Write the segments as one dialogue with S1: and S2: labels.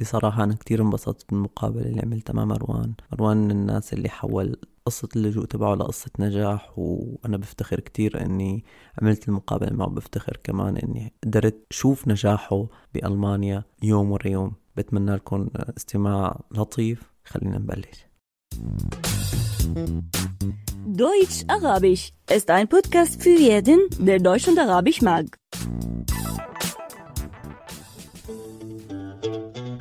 S1: بصراحة أنا كتير انبسطت بالمقابلة اللي عملتها مع مروان. مروان من الناس اللي حول قصة اللجوء تبعه لقصة نجاح وأنا بفتخر كتير أني عملت المقابلة معه بفتخر كمان أني قدرت شوف نجاحه بألمانيا يوم ورا يوم بتمنى لكم استماع لطيف. خلينا نبلش.
S2: Deutsch Arabisch ist ein Podcast für jeden, der Deutsch und Arabisch mag.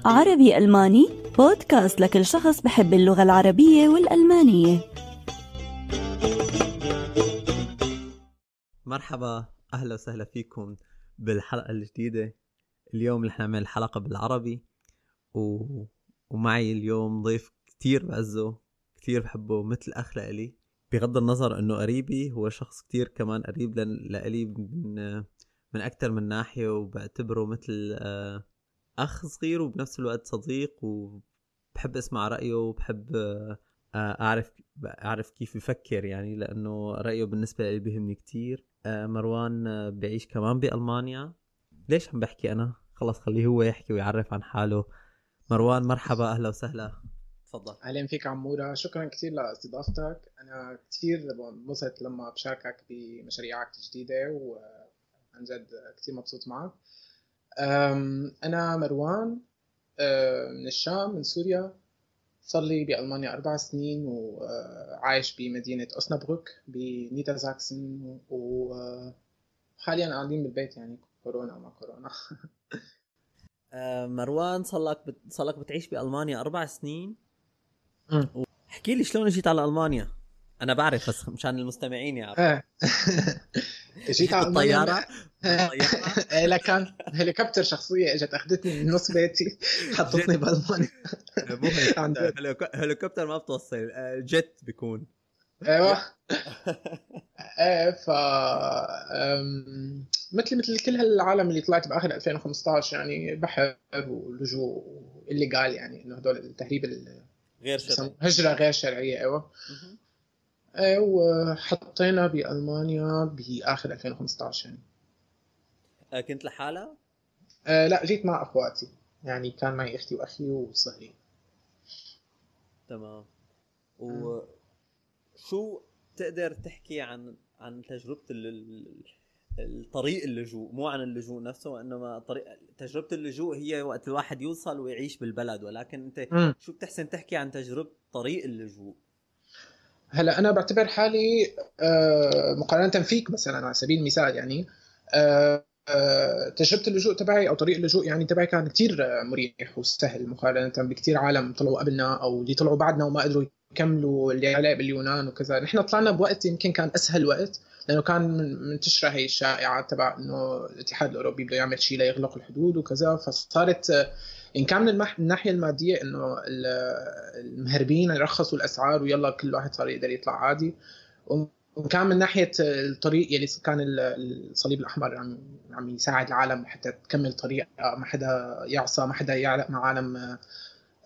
S2: عربي ألماني بودكاست لكل شخص بحب اللغة العربية والألمانية.
S1: مرحبا أهلا وسهلا فيكم بالحلقة الجديدة. اليوم رح نعمل حلقة بالعربي و... ومعي اليوم ضيف كتير بعزه كتير بحبه مثل أخ لإلي. بغض النظر إنه قريبي هو شخص كتير كمان قريب لإلي من من أكثر من ناحية وبعتبره مثل آه، أخ صغير وبنفس الوقت صديق وبحب أسمع رأيه وبحب آه، أعرف أعرف كيف يفكر يعني لأنه رأيه بالنسبة لي بيهمني كتير. آه، مروان بعيش كمان بألمانيا. ليش عم بحكي أنا؟ خلص خليه هو يحكي ويعرف عن حاله. مروان مرحبا أهلا وسهلا.
S3: تفضل. أهلا فيك عمورة. شكرا كثير لأستضافتك. أنا كثير بنبسط لما بشاركك بمشاريعك الجديدة وعن جد كثير مبسوط معك. أنا مروان من الشام من سوريا. صار لي بألمانيا أربع سنين وعايش بمدينة أوسنابروك بنيدرزاكسن وحاليا قاعدين بالبيت يعني كورونا ما كورونا.
S1: مروان صار لك بت... صار لك بتعيش بألمانيا أربع سنين؟ احكي لي شلون جيت على ألمانيا؟ أنا بعرف بس مشان المستمعين يعرفوا
S3: آه. جيت على الطيارة؟ إيه. لكان هليكوبتر شخصية إجت أخذتني من نص بيتي حطتني بالمانيا
S1: مو هيك. هليكوبتر ما بتوصل جيت بيكون.
S3: أيوه. إيه ف مثل مثل كل هالعالم اللي طلعت بآخر 2015 يعني بحر ولجوء اللي قال يعني إنه هدول التهريب
S1: غير شرعي.
S3: هجرة غير شرعية أيوه. وحطينا بألمانيا بآخر 2015 يعني
S1: آه كنت لحالة؟
S3: آه لا جيت مع أخواتي. يعني كان معي أختي وأخي وصهري.
S1: تمام. وشو تقدر تحكي عن عن تجربة الطريق اللجوء؟ مو عن اللجوء نفسه وانما طريق تجربة اللجوء هي وقت الواحد يوصل ويعيش بالبلد. ولكن أنت م. شو بتحسن تحكي عن تجربة طريق اللجوء؟
S3: هلا أنا بعتبر حالي آه، مقارنة فيك مثلا على سبيل المثال يعني آه، آه، تجربة اللجوء تبعي أو طريق اللجوء يعني تبعي كان كثير مريح وسهل مقارنة بكثير عالم طلعوا قبلنا أو اللي طلعوا بعدنا وما قدروا يكملوا اللي عليه باليونان وكذا. نحن طلعنا بوقت يمكن كان أسهل وقت لأنه كان منتشرة هي الشائعه تبع إنه الاتحاد الأوروبي بده يعمل شيء ليغلق الحدود وكذا فصارت إن كان من الناحية المادية إنه المهربين يرخصوا الأسعار ويلا كل واحد صار يقدر يطلع عادي. وان كان من ناحية الطريق يلي كان الصليب الأحمر عم عم يساعد العالم حتى تكمل طريق ما حدا يعصى ما حدا يعلق مع عالم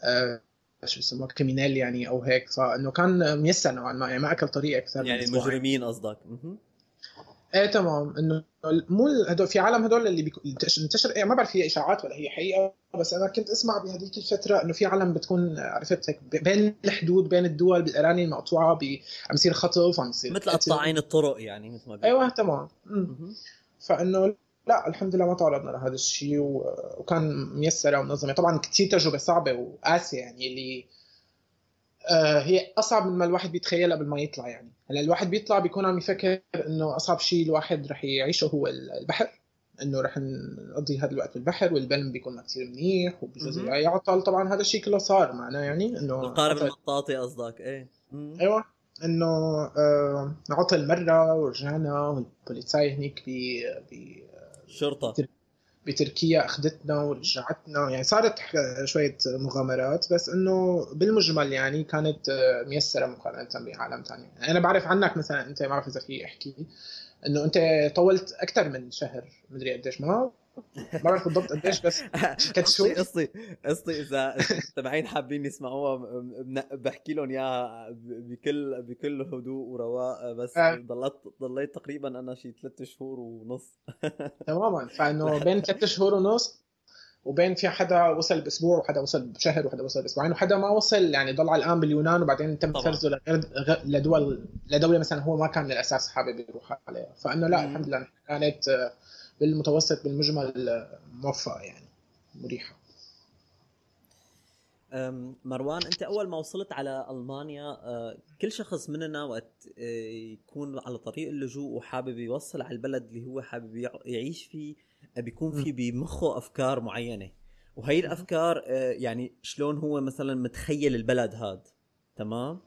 S3: آه، شو يسموها كريمينال يعني أو هيك. فإنه كان ميسر نوعا ما يعني ما أكل طريق أكثر
S1: يعني المجرمين قصدك.
S3: إيه تمام. إنه مو هدول في عالم هدول اللي بيكون انتشر إيه ما بعرف هي إشاعات ولا هي حقيقة بس أنا كنت أسمع بهذيك الفترة إنه في عالم بتكون عرفت هيك بين الحدود بين الدول بالاراضي المقطوعة عم يصير خطف عم يصير
S1: مثل قطاعين الطرق يعني مثل ما
S3: إيوه تمام. فإنه لا الحمد لله ما تعرضنا لهذا الشيء وكان ميسرة ومنظمة. طبعا كثير تجربة صعبة وقاسية يعني اللي هي أصعب من ما الواحد بيتخيل قبل ما يطلع يعني. هلا الواحد بيطلع بيكون عم يفكر إنه أصعب شيء الواحد رح يعيشه هو البحر إنه رح نقضي هذا الوقت بالبحر والبلم بيكون كثير منيح وبجوز يعطل طبعا هذا الشيء كله صار معنا يعني إنه
S1: القارب المطاطي قصدك إيه.
S3: أيوه إنه آه عطل مرة ورجعنا والبوليساي هنيك ب
S1: شرطة.
S3: بتركيا أخذتنا ورجعتنا. يعني صارت شوية مغامرات بس إنه بالمجمل يعني كانت ميسرة مقارنة بعالم ثاني يعني أنا بعرف عنك مثلا أنت ما بعرف إذا في أحكي. إنه أنت طولت أكثر من شهر مدري قديش ما ما بعرف بالضبط قديش بس
S1: كتشوف قصتي قصتي إذا المستمعين حابين يسمعوها بحكي لهم إياها بكل بكل هدوء ورواء بس آه. ضليت ضليت تقريبا أنا شي ثلاث شهور ونص
S3: تماما فإنه بين ثلاث شهور ونص وبين في حدا وصل بأسبوع وحدا وصل بشهر وحدا وصل باسبوعين وحدا ما وصل يعني ضل على الآن باليونان وبعدين تم. فرزه لدول لدولة مثلا هو ما كان من الأساس حابب يروح عليها فإنه لا. الحمد لله كانت بالمتوسط بالمجمل موفقة يعني
S1: مريحة. مروان أنت أول ما وصلت على ألمانيا أه، كل شخص مننا وقت أه، يكون على طريق اللجوء وحابب يوصل على البلد اللي هو حابب يع- يعيش فيه بيكون في بمخه أفكار معينة. وهي الافكار أه، يعني شلون هو مثلا متخيل البلد هاد تمام.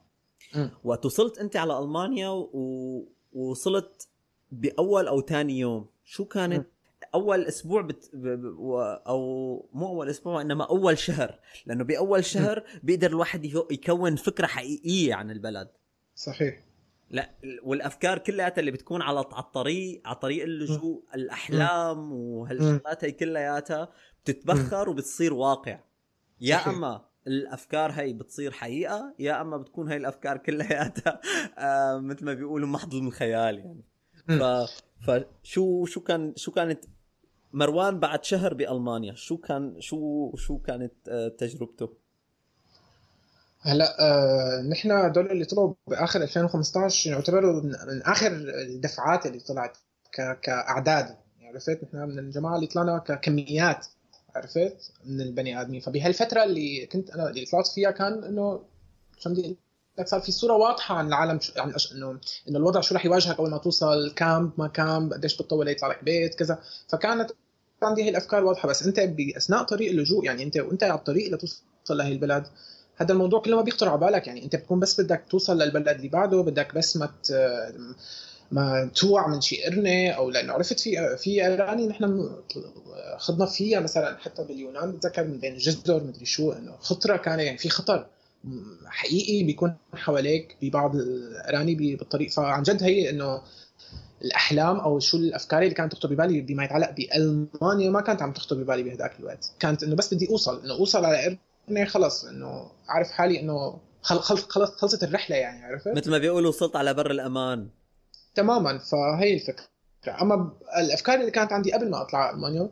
S1: وقت وصلت أنت على ألمانيا و- ووصلت بأول أو ثاني يوم. شو كانت. أول أسبوع بت... ب... ب... و- أو مو أول أسبوع إنما أول شهر. لأنه بأول شهر بيقدر الواحد يكون فكرة حقيقية عن البلد.
S3: صحيح.
S1: لا والأفكار كلياتها اللي بتكون على الطريق على طريق اللجوء الأحلام وهالشغلات هي كلياتها بتتبخر وبتصير واقع. يا
S3: صحيح.
S1: أما الأفكار هي بتصير حقيقة يا أما بتكون هي الأفكار كلياتها آه مثل ما بيقولوا محض من خيال يعني. ف فشو شو كان شو كانت مروان بعد شهر بألمانيا؟ شو كان شو شو كانت آه تجربته؟
S3: هلا آه نحن هدول اللي طلعوا بآخر 2015 يعتبروا من, من آخر الدفعات اللي طلعت ك- كأعداد. يعني عرفت؟ نحن من الجماعة اللي طلعنا ككميات. عرفت؟ من البني آدمين. فبهالفترة اللي كنت أنا اللي طلعت فيها كان إنه شو بدي لك صار في صورة واضحة عن العالم شو يعني أش- انه إنه الوضع شو رح يواجهك اول ما توصل. كامب ما كامب قديش بتطول ليطلع لك بيت كذا. فكانت عندي هي الأفكار واضحة. بس أنت باثناء طريق اللجوء يعني انت وأنت على الطريق لتوصل لهي البلد هذا الموضوع كله ما بيخطر على بالك. يعني أنت بتكون بس بدك توصل للبلد اللي بعده بدك بس ما ت... ما توع من شيء قرنة أو لأنه عرفت في في اغاني نحن خضنا فيها مثلا حتى باليونان. بتذكر من بين الجزر مدري شو إنه خطرة كان يعني في خطر. حقيقي بيكون حواليك ببعض الاغاني بالطريق. فعن جد هي إنه الأحلام أو شو الأفكار اللي كانت تخطر ببالي بما يتعلق بألمانيا ما كانت عم تخطر ببالي بهداك الوقت. كانت إنه بس بدي أوصل إنه أوصل على قرنه خلص إنه أعرف حالي إنه خل- خل- خلص خلصت الرحلة يعني عرفت؟
S1: مثل ما بيقولوا وصلت على بر الأمان.
S3: تماما فهي الفكرة. أما الأفكار اللي كانت عندي قبل ما أطلع على ألمانيا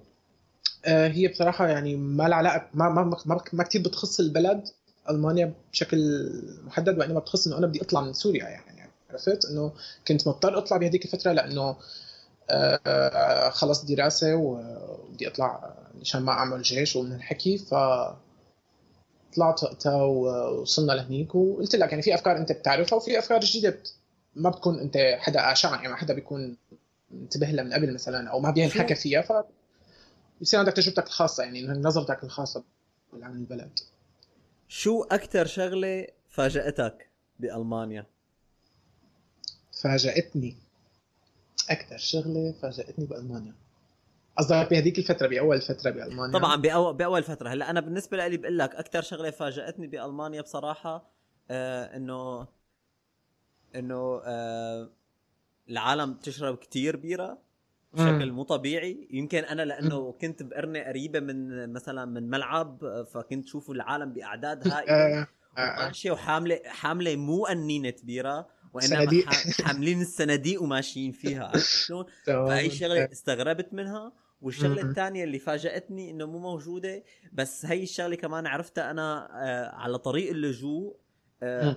S3: آه، هي بصراحة يعني ما لها علاقة ما ما ما, ما كثير بتخص البلد. ألمانيا بشكل محدد وإنما بتخص إنه أنا بدي أطلع من سوريا يعني. عرفت؟ إنه كنت مضطر أطلع بهذيك الفترة لأنه آه، خلص دراسة وبدي أطلع مشان ما أعمل جيش ومن الحكي ف طلعت وقتها ووصلنا لهنيك وقلت لك يعني في أفكار أنت بتعرفها وفي أفكار جديدة بت- ما بتكون أنت حدا اشعه يعني ما حدا بيكون انتبه لها من قبل مثلا أو ما بينحكى فيها. ف بصير عندك تجربتك الخاصة يعني نظرتك الخاصة عن البلد.
S1: شو أكثر شغلة فاجأتك بألمانيا؟
S3: فاجأتني. أكثر شغلة فاجأتني بألمانيا. قصدك بهذيك الفترة بأول فترة بألمانيا.
S1: طبعا بأول, بأول فترة. هلأ أنا بالنسبة لي بقول لك أكثر شغلة فاجأتني بألمانيا بصراحة آه إنه إنه آه العالم تشرب كتير بيرة. بشكل. مو طبيعي يمكن أنا لأنه كنت بقرنه قريبة من مثلا من ملعب آه، فكنت شوف العالم بأعداد هائلة
S3: آه، آه، آه.
S1: ماشيه وحاملة حاملة مو قنينه بيره وإنما حاملين الصناديق وماشيين فيها عرفت شلون؟ فهي شغلة استغربت منها
S3: والشغلة.
S1: الثانية اللي فاجأتني إنه مو موجودة بس هي الشغلة كمان عرفتها أنا آه، على طريق اللجوء آه،.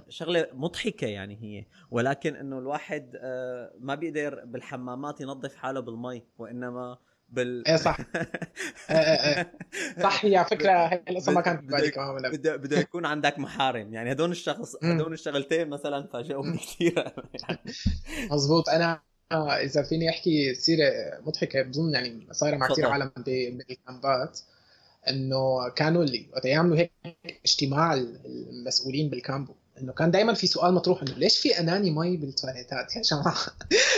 S1: شغلة مضحكة يعني هي ولكن إنه الواحد آه، ما بيقدر بالحمامات ينظف حاله بالمي وإنما بال
S3: إيه صح آه، آه، آه. صح هي فكرة هي القصة ما كانت ببالي كمان.
S1: بده بده يكون عندك محارم يعني هدول الشخص. هدول الشغلتين مثلا فاجئوني كثير يعني
S3: مزبوط أنا آه، إذا فيني أحكي سيرة مضحكة بظن يعني صايرة مع كثير. عالم بالكامبات إنه كانوا اللي وقت يعملوا هيك اجتماع المسؤولين بال camp إنه كان دائما في سؤال مطروح إنه ليش في قناني مي بالتواليتات؟ يا جماعة.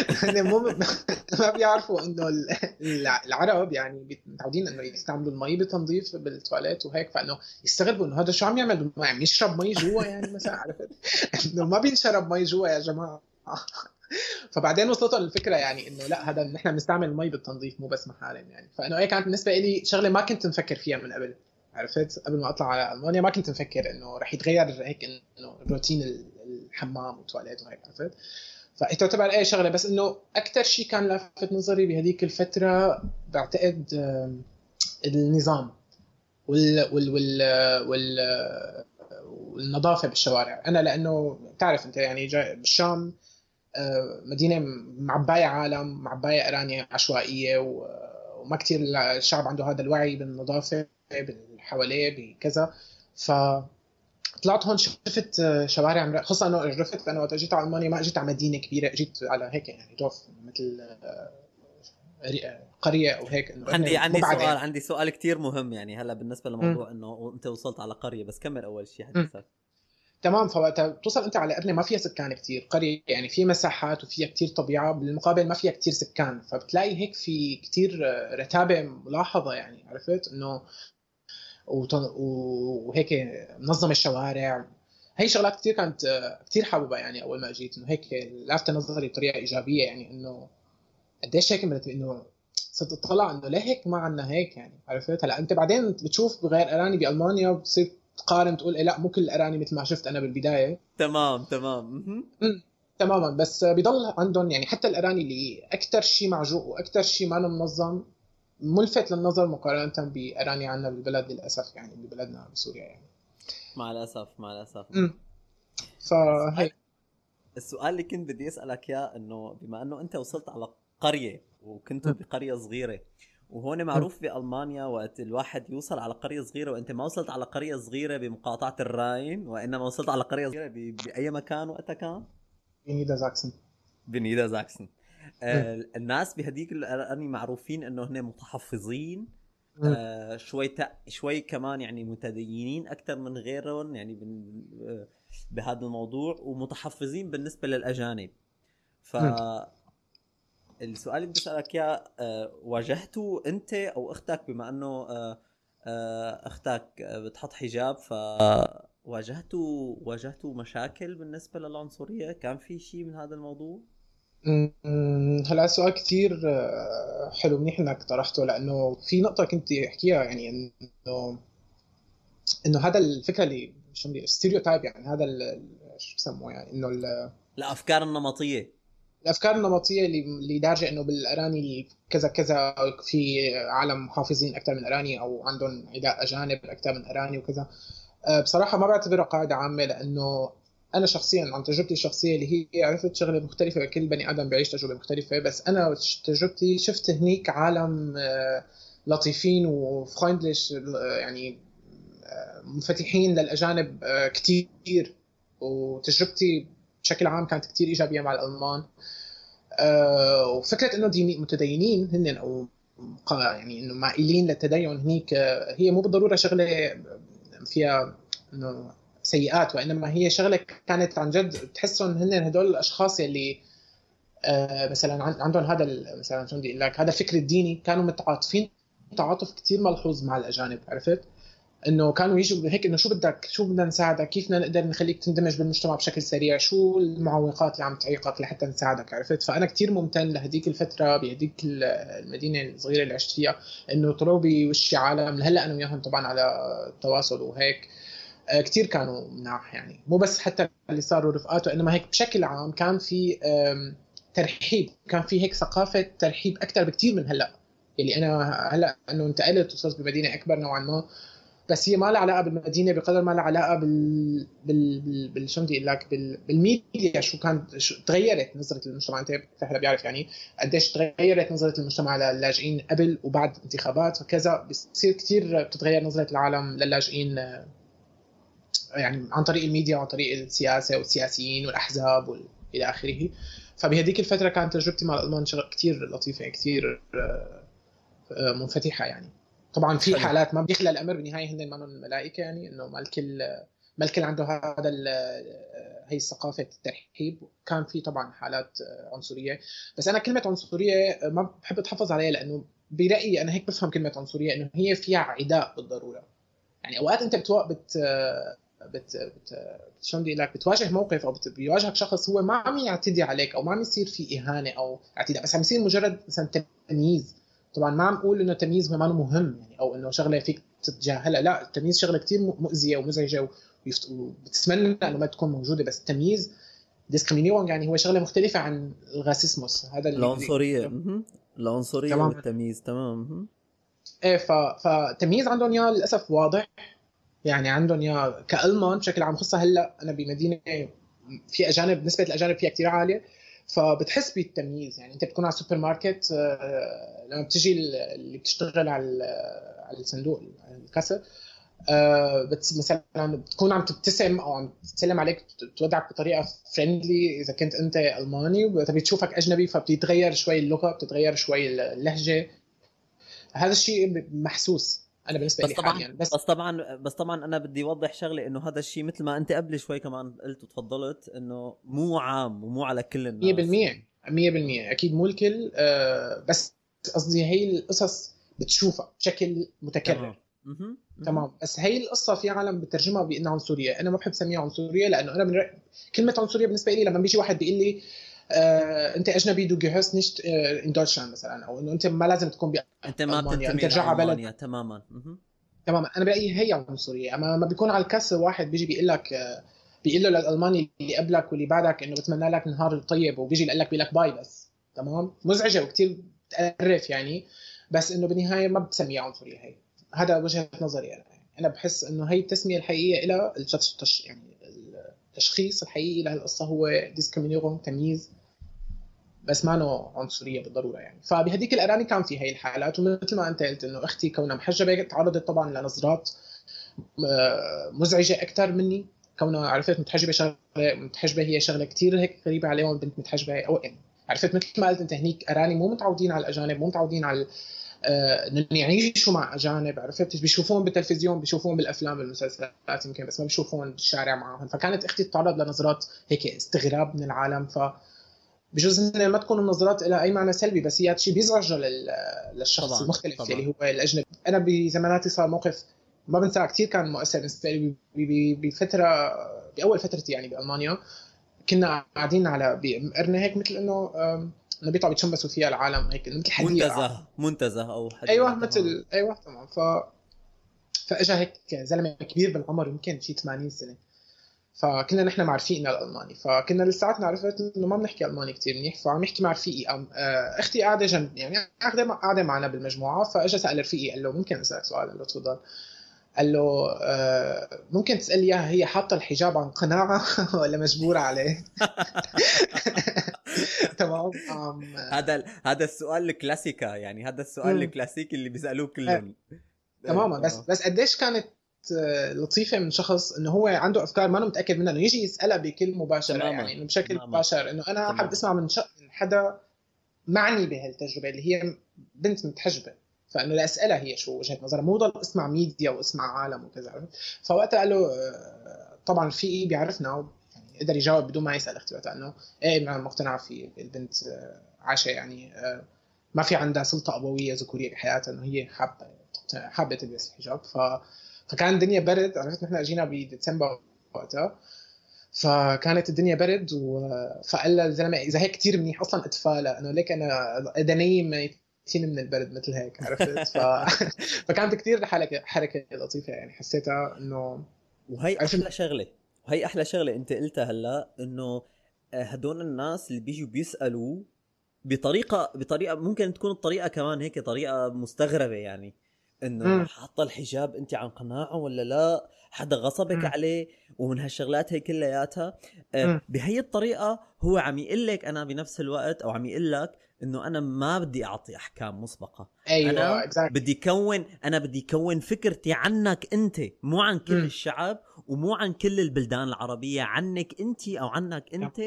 S3: هن مو ما بيعرفوا إنه ال- الع- العرب يعني متعودين إنه يستعملوا المي بالتنظيف بالتواليت وهيك فإنه يستغربوا إنه هذا شو عم يعمل؟ عم يشرب مي جوا يعني مثلا عرفت؟ إنه ما بينشرب مي جوا يا جماعة. فبعدين وصلتهم الفكرة يعني إنه لا هذا نحن بنستعمل المي بالتنظيف مو بس محارم يعني. فإنه هي كانت بالنسبة لي شغلة ما كنت مفكر فيها من قبل. عرفت؟ قبل ما أطلع على ألمانيا ما كنت مفكر إنه رح يتغير هيك إنه روتين ال- الحمام والتواليت وهيك عرفت؟ فهي تعتبر اي شغلة بس إنه أكثر شيء كان لافت نظري بهذيك الفترة بعتقد النظام وال وال وال, وال والنظافة بالشوارع. أنا لأنه تعرف أنت يعني جاي بالشام آه، مدينة معباية عالم معباية اراني عشوائية وما كثير الشعب عنده هذا الوعي بالنظافة. بالحواليه بكذا. ف طلعت هون شفت شوارع خصوصا انه عرفت لأنه وقت اجيت على ألمانيا ما اجيت على مدينة كبيرة اجيت على هيك يعني روف مثل آه، قرية أو هيك
S1: إنه عندي عندي سؤال يعني. عندي سؤال كثير مهم يعني هلأ بالنسبة لموضوع إنه انت وصلت على قرية بس كمل أول شيء حديثك.
S3: تمام فوقت توصل أنت على قريه ما فيها سكان كثير قرية يعني في مساحات وفيها كثير طبيعة بالمقابل ما فيها كثير سكان. فبتلاقي هيك في كثير رتابة ملاحظة يعني عرفت؟ إنه وهيك منظم الشوارع. هي شغلات كثير كانت كثير حاببها يعني أول ما اجيت إنه هيك لافت نظري بطريقة إيجابية يعني إنه قديش هيك إنه صرت أطلع إنه ليه هيك ما عندنا هيك يعني عرفت؟ هلأ أنت بعدين بتشوف بغير اراني بألمانيا بتصير تقارن تقول إيه لأ مو كل الاراني مثل ما شفت أنا بالبداية.
S1: تمام تمام.
S3: تماما. بس بضل عندهم يعني حتى الاراني اللي أكثر شيء معجوق وأكثر شيء ما منظم ملفت للنظر مقارنة بأراني عندنا بالبلد للأسف يعني ببلدنا بسوريا يعني.
S1: مع الأسف مع الأسف.
S3: فهي
S1: السؤال اللي كنت بدي أسألك إياه إنه بما إنه أنت وصلت على قرية وكنتوا بقرية صغيرة وهون معروف بألمانيا وقت الواحد يوصل على قرية صغيرة وأنت ما وصلت على قرية صغيرة بمقاطعة الراين وإنما وصلت على قرية صغيرة بأي مكان وقتها كان؟
S3: بنيدا زاكسن
S1: بنيدا زاكسن الناس بهديك الاني معروفين إنه هن متحفظين آه شوي تق... شوي كمان يعني متدينين أكثر من غيرهم يعني بن... آه بهذا الموضوع ومتحفظين بالنسبة للأجانب. ف السؤال اللي بدي اسالك إياه آه، واجهتوا أنت أو أختك؟ بما إنه آه، آه، أختك بتحط حجاب ف واجهتوا واجهتوا مشاكل بالنسبة للعنصرية؟ كان في شيء من هذا الموضوع؟
S3: هلا سؤال كثير حلو منيح إنك طرحته لأنه في نقطة كنت أحكيها يعني إنه إنه هذا الفكرة اللي شو stereotype يعني هذا شو بسموه يعني إنه
S1: الأفكار النمطية.
S3: الأفكار النمطية اللي اللي دارجة إنه بالأراني كذا كذا في عالم محافظين أكثر من أراني أو عندهم عداء أجانب أكثر من أراني وكذا. أه، بصراحة ما بعتبرها قاعدة عامة لأنه أنا شخصيا عن تجربتي الشخصية اللي هي عرفت شغلة مختلفة كل بني آدم بيعيش تجربة مختلفة. بس أنا تجربتي شفت هنيك عالم أه، لطيفين وفريندلش يعني أه، منفتحين للأجانب كثير وتجربتي بشكل عام كانت كثير إيجابية مع الألمان. آه، وفكرة إنه ديني متدينين هن أو يعني إنه مائلين للتدين هنيك آه، هي مو بالضرورة شغلة فيها إنه سيئات وإنما هي شغلة كانت عن جد تحسهم هن هدول الأشخاص يلي آه، مثلا عندهم هذا مثلا شو بدي أقول لك هذا الفكر الديني كانوا متعاطفين تعاطف كثير ملحوظ مع الأجانب عرفت؟ إنه كانوا يجوا هيك إنه شو بدك شو بدنا نساعدك كيف بدنا نقدر نخليك تندمج بالمجتمع بشكل سريع شو المعوقات اللي عم تعيقك لحتى نساعدك عرفت فأنا كثير ممتن لهديك الفترة بهديك المدينة الصغيرة اللي عشت فيها إنه طلعوا بوشي عالم هلا أنا وياهم طبعا على التواصل وهيك كثير كانوا مناح يعني. مو بس حتى اللي صاروا رفقاته إنما هيك بشكل عام كان في ترحيب. كان في هيك ثقافة ترحيب أكثر بكثير من هلأ. اللي أنا هلأ إنه انتقلت وصرت بمدينة أكبر نوعا ما. بس هي ما لها علاقة بالمدينة بقدر ما لها علاقة بال بال, بال... شو بدي أقول لك؟ بال... بالميديا شو كانت شو تغيرت نظرة المجتمع. أنت هلا بيعرف يعني قديش تغيرت نظرة المجتمع للاجئين قبل وبعد انتخابات وكذا. بصير كثير بتتغير نظرة العالم للاجئين يعني عن طريق الميديا وعن طريق السياسة والسياسيين والأحزاب والى آخره. فبهذيك الفترة كانت تجربتي مع الألمان كثير لطيفة كثير آه، آه، منفتحة يعني. طبعا في حالات ما بيخلى الأمر بالنهاية هن ما ملائكه يعني إنه ما الكل ما الكل عنده هذا هي الثقافة الترحيب. كان في طبعا حالات عنصرية. بس أنا كلمة عنصرية ما بحب أتحفظ عليها لأنه برأيي أنا هيك بفهم كلمة عنصرية إنه هي فيها عداء بالضرورة. يعني أوقات أنت. بت بت, بت... شلون بدي لك بتواجه موقف أو. بيواجهك شخص هو ما عم يعتدي عليك أو ما عم يصير في إهانة أو اعتداء بس عم يصير مجرد مثلا تمييز. طبعا ما عم أقول إنه التمييز ما مهم يعني أو إنه شغلة فيك تتجاهلها لا التمييز شغلة كثير مؤذية ومزعجة وبتتمنى إنه ما تكون موجودة بس التمييز ديسكريمينيرونج يعني هو شغلة مختلفة عن الغاسيسموس
S1: هذا العنصرية. العنصرية والتمييز. تمام.
S3: إيه ف... فتمييز عندهم اياه للأسف واضح. يعني عندهم اياه كألمان بشكل عام خصوصا هلأ أنا بمدينة في أجانب نسبة الأجانب فيها كثير عالية فبتحس بالتمييز. يعني أنت بتكون على السوبر ماركت آه، لما بتجي اللي بتشتغل على على الصندوق ال Kasse آه، مثلا بتكون عم تبتسم أو عم تسلم عليك تودعك بطريقة friendly إذا كنت أنت ألماني وتبي تشوفك أجنبي فبتتغير شوي اللغة بتتغير شوي اللهجة. هذا الشيء محسوس. أنا بالنسبة
S1: بس
S3: لي
S1: طبعا
S3: حاليا
S1: بس, بس طبعا بس طبعا أنا بدي أوضح شغلة إنه هذا الشيء مثل ما أنت قبل شوي كمان قلت وتفضلت إنه مو عام ومو على كل الناس.
S3: 100% 100% أكيد مو الكل آه بس قصدي هي القصص بتشوفها بشكل متكرر. تمام. تمام. بس هي القصة في عالم بترجمها بإنها عنصرية. أنا ما بحب سميها عنصرية لأنه أنا من رأي... كلمة عنصرية بالنسبة لي لما بيجي واحد بيقول لي آه انت اجنبي du gehörst nicht in Deutschland مثلا أو إنه انت ما لازم تكون
S1: أنت ما بتنتمي
S3: أنت على بلد.
S1: تماما.
S3: تماما. أنا برايي هي عنصرية. أما ما بيكون على ال Kasse واحد بيجي بيقول لك آه بيقول له للألماني اللي قبلك واللي بعدك إنه بتمنى لك نهار طيب وبيجي يقول لك بيقول لك bye بس. تمام؟ مزعجة وكثير بتقرف يعني. بس إنه بالنهاية ما بتسميها عنصرية هي. هذا وجهة نظري أنا. أنا بحس إنه هي التسمية الحقيقية لها التش... يعني التشخيص الحقيقي لهالقصة هو ديسكريمينيرون تمييز بس ما نوع عنصرية بالضرورة يعني. فبهديك الاغاني كان في هي الحالات ومثل ما أنت قلت إنه أختي كونها محجبة تعرضت طبعا لنظرات آه، مزعجة أكثر مني. كونها عرفت متحجبة شغلة متحجبة هي شغلة كثير هيك غريبة عليهم بنت متحجبة أو يعني عرفت مثل ما قلت أنت هنيك إراني مو متعودين على الأجانب مو متعودين على آه يعيشوا مع أجانب. عرفت؟ بيشوفون بالتلفزيون بيشوفون بالأفلام بالمسلسلات يمكن بس ما بيشوفون بالشارع معهم فكانت أختي تتعرض لنظرات هيك استغراب من العالم. ف بجوز ما تكون النظرات لها أي معنى سلبي بس هي شيء بيزعج للشخص طبعاً. المختلف طبعاً. اللي هو الأجنبي أنا بزماناتي صار موقف ما بنساه كثير كان مؤثر بالنسبة لي بفترة بأول فترتي يعني بألمانيا كنا قاعدين على بمقرنه هيك مثل إنه إنه بيطلعوا بيتشمسوا فيها العالم هيك مثل
S1: حديقة منتزه منتزه أو
S3: حديقة أيوه مثل أيوه تمام ف فاجى هيك زلمة كبير بالعمر يمكن شي 80 سنة فكنا نحن مع رفيقنا الألماني فكنا لساتنا عرفت إنه ما بنحكي ألماني كثير منيح فعم يحكي مع رفيقي أم آه، أختي قاعدة جنب يعني قاعدة قاعدة معنا بالمجموعة فاجى سأل رفيقي قال له ممكن أسألك سؤال؟ قال له تفضل. قال له آه ممكن تسال إياها هي حاطة الحجاب عن قناعة ولا مجبورة عليه؟ تمام
S1: هذا هذا السؤال الكلاسيكا يعني هذا السؤال الكلاسيكي اللي بيسألوه كلهم.
S3: تماما بس بس قديش كانت لطيفة من شخص إنه هو عنده أفكار ما متأكد منها إنه يجي يسألها بكل مباشرة تماما. يعني إنه بشكل تماما. مباشر إنه أنا حابب أسمع من حدا معني بهالتجربة اللي هي بنت متحجبة. فإنه لأسألها هي شو وجهة نظرها مو ضل اسمع ميديا واسمع عالم وكذا. فوقتها قال له آه، طبعا في بيعرفنا يعني قدر يجاوب بدون ما يسأل أختي. وقتها انه إيه مقتنع في البنت آه، عايشة يعني آه، ما في عندها سلطة أبوية ذكورية بحياتها إنه هي حابة حابة تلبس الحجاب ف فكان الدنيا برد عرفت؟ نحن اجينا بديسمبر وقتها. فكانت الدنيا برد و... فقال لها الزلمه اذا هيك كثير منيح. أصلا اتفالى انه ليك أنا ادني ميتين من البرد مثل هيك عرفت؟ ف... فكانت كثير حركة حركة لطيفة يعني. حسيتها إنه
S1: وهي أحلى شغلة. وهي أحلى شغلة أنت قلتها هلا إنه هدول الناس اللي بيجوا بيسألوا بطريقه بطريقه ممكن تكون الطريقة كمان هيك طريقة مستغربة يعني. إنه حاطة الحجاب انت عن قناعة ولا لا؟ حدا غصبك م. عليه ومن هالشغلات هي كلياتها؟ آه بهي الطريقة هو عم يقول لك أنا بنفس الوقت أو عم يقول لك إنه أنا ما بدي أعطي أحكام مسبقة.
S3: أيوه
S1: أنا exactly. بدي كون أنا بدي كون فكرتي عنك أنت مو عن كل م. الشعب ومو عن كل البلدان العربية عنك أنت أو عنك أنت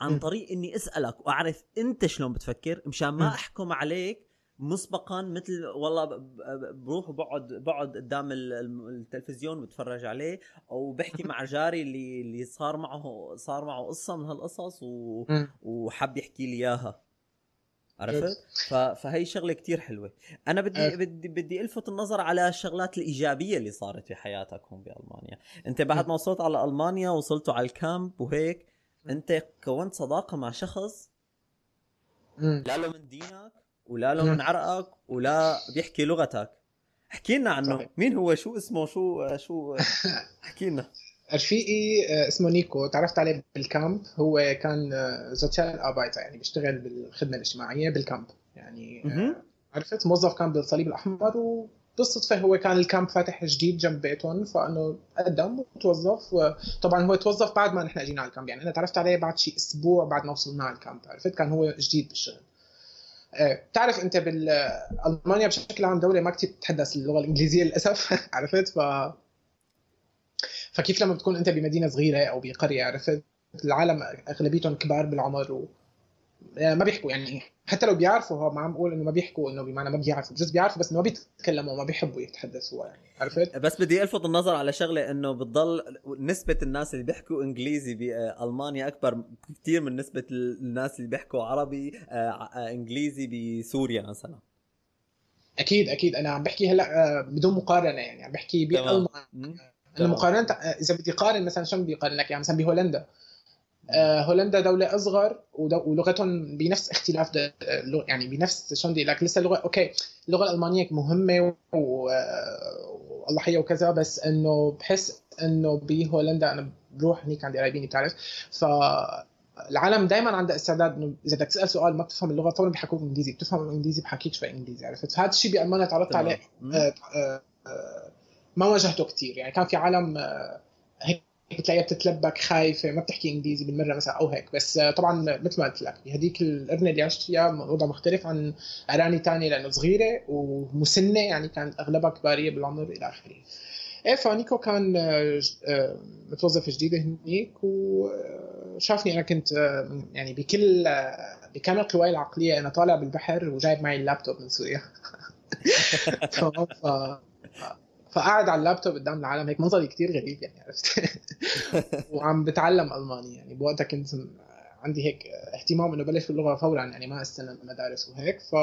S1: عن طريق إني أسألك وأعرف أنت شلون بتفكر مشان ما أحكم عليك مسبقا مثل والله بروح وبقعد بقعد قدام التلفزيون بتفرج عليه أو بحكي مع جاري اللي اللي صار معه صار معه قصة من هالقصص و... وحب يحكي لي إياها. عرفت؟ ف... فهي شغلة كتير حلوة. أنا بدي بدي بدي ألفت النظر على الشغلات الإيجابية اللي صارت في حياتك هون بألمانيا. أنت بعد ما وصلت على ألمانيا وصلتوا على ال camp وهيك أنت كونت صداقة مع شخص لا له من دينك ولا لون عرقك ولا بيحكي لغتك. احكي لنا عنه. صحيح. مين هو؟ شو اسمه؟ شو شو؟ احكي لنا.
S3: رفيقي آه، اسمه نيكو. تعرفت عليه بال camp. هو كان Sozialarbeiter يعني بيشتغل بالخدمة الاجتماعية بال camp. يعني عرفت؟ موظف كان بالصليب الأحمر وبالصدفة هو كان ال camp فاتح جديد جنب بيتهم فإنه قدم وتوظف. وطبعا هو توظف بعد ما نحن إجينا على ال camp. يعني أنا تعرفت عليه بعد شيء أسبوع بعد ما وصلنا على ال camp. عرفت؟ كان هو جديد بالشغل. آه، بتعرف انت بالمانيا بشكل عام دولة ما كثير تتحدث اللغة الإنجليزية للأسف عرفت؟ ف فكيف لما بتكون أنت بمدينة صغيرة أو بقرية عرفت؟ العالم أغلبيتهم كبار بالعمر ما بيحكوا يعني حتى لو بيعرفوا هو ما عم بقول إنه ما بيحكوا إنه بمعنى ما بيعرفوا بجوز بيعرفوا بس ما بيتكلموا ما بيحبوا يتحدثوا يعني عرفت؟
S1: بس بدي ألفت النظر على شغلة إنه بتضل نسبة الناس اللي بيحكوا إنجليزي بالمانيا أكبر كثير من نسبة الناس اللي بيحكوا عربي آه، آه، إنجليزي بسوريا مثلا.
S3: أكيد أكيد. أنا عم بحكي هلأ آه، بدون مقارنة يعني عم بحكي بألمانيا. أنا مقارنة إذا بدي قارن مثلا شو بدي اقارن لك يعني مثلا بهولندا. آه، هولندا دولة أصغر ولغتهم بنفس اختلاف يعني بنفس شلون بدي لك لسه اللغة أوكي اللغة الألمانية مهمة والله حيا وكذا بس إنه بحس إنه بهولندا أنا بروح هنيك عندي قرايبيني بتعرف؟ ف العالم دائما عنده استعداد إنه إذا بدك تسأل سؤال ما بتفهم اللغة فورا بيحكوك إنجليزي بتفهم الانجليزي بحكيك شوي إنجليزي عرفت؟ فهذا الشيء بألمانيا تعرضت عليه آه، آه، ما واجهته كثير يعني كان في عالم بتلاقيها بتتلبك خايفة ما بتحكي إنجليزي بالمرة مثلا أو هيك. بس آه، طبعا مثل ما قلت لك بهذيك القرنه اللي عشت فيها وضع مختلف عن اراني ثانية لأنه صغيرة ومسنة يعني كانت أغلبها كبارية بالعمر إلى آخره. إيه فنيكو كان آه، آه، متوظف جديده هنيك وشافني أنا كنت يعني بكل بكامل قواي العقلية أنا طالع بالبحر وجايب معي اللابتوب من سوريا. فقاعد على اللابتوب قدام العالم. هيك منظري كتير غريب يعني عرفت؟ وعم بتعلم ألماني يعني. بوقتها كنت عندي هيك اهتمام إنه بلش باللغة فورا يعني ما استنى المدارس وهيك. ف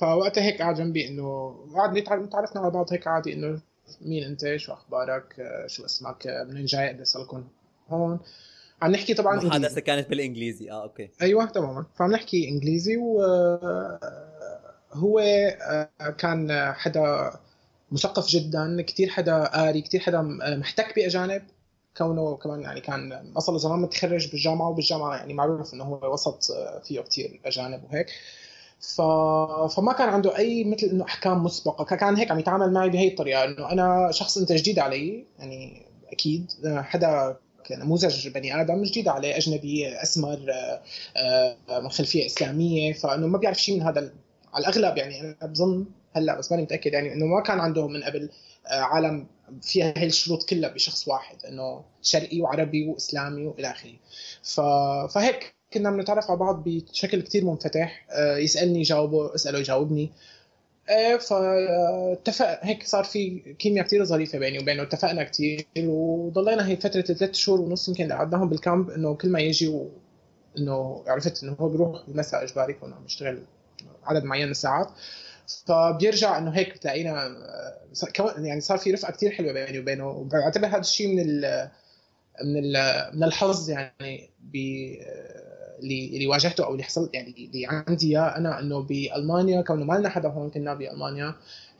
S3: فوقتها هيك قاعد جنبي إنه قاعد تعرفنا على بعض. هيك عادي إنه مين أنت؟ شو أخبارك؟ شو اسمك؟ منين جاي؟ قد لكم؟ هون. عم نحكي طبعا
S1: المحادثه كانت بالإنجليزي. آه أوكي.
S3: أيوه تماما. فعم نحكي إنجليزي وهو كان حدا مثقف جدا كثير حدا قاري كثير حدا محتك بأجانب. كونه كمان يعني كان أصلا زمان متخرج بالجامعة وبالجامعة يعني معروف إنه هو وسط فيه كثير أجانب وهيك. ف... فما كان عنده أي مثل إنه أحكام مسبقة. كان هيك عم يتعامل معي بهي الطريقة إنه أنا شخص أنت جديد علي يعني أكيد حدا نموذج بني آدم جديد عليه أجنبي أسمر آه، من خلفية إسلامية. فإنه ما بيعرف شيء من هذا على الأغلب يعني أنا بظن هلأ بس ماني متأكد يعني إنه ما كان عندهم من قبل آه، عالم فيها هي الشروط كلها بشخص واحد إنه شرقي وعربي وإسلامي وإلى آخره. فهيك كنا بنتعرف على بعض بشكل كثير منفتح. آه، يسألني جاوبه اسأله يجاوبني. آه، فاتفق هيك صار في كيمياء كثير ظريفة بيني وبينه اتفقنا كثير وضلينا هي فترة ثلاث شهور ونص يمكن اللي قعدناهم بالكامب إنه كل ما يجي و... إنه عرفت إنه هو بيروح بالمساء إجباري كونه عم يشتغل عدد معين من الساعات. فبيرجع إنه هيك بتلاقينا يعني صار في رفقة كثير حلوة بيني وبينه وبعتبر هذا الشيء من ال من ال من الحظ يعني ب اللي اللي واجهته أو اللي حصلت يعني اللي عندي إياه أنا إنه بألمانيا كونه ما لنا حدا هون كنا بألمانيا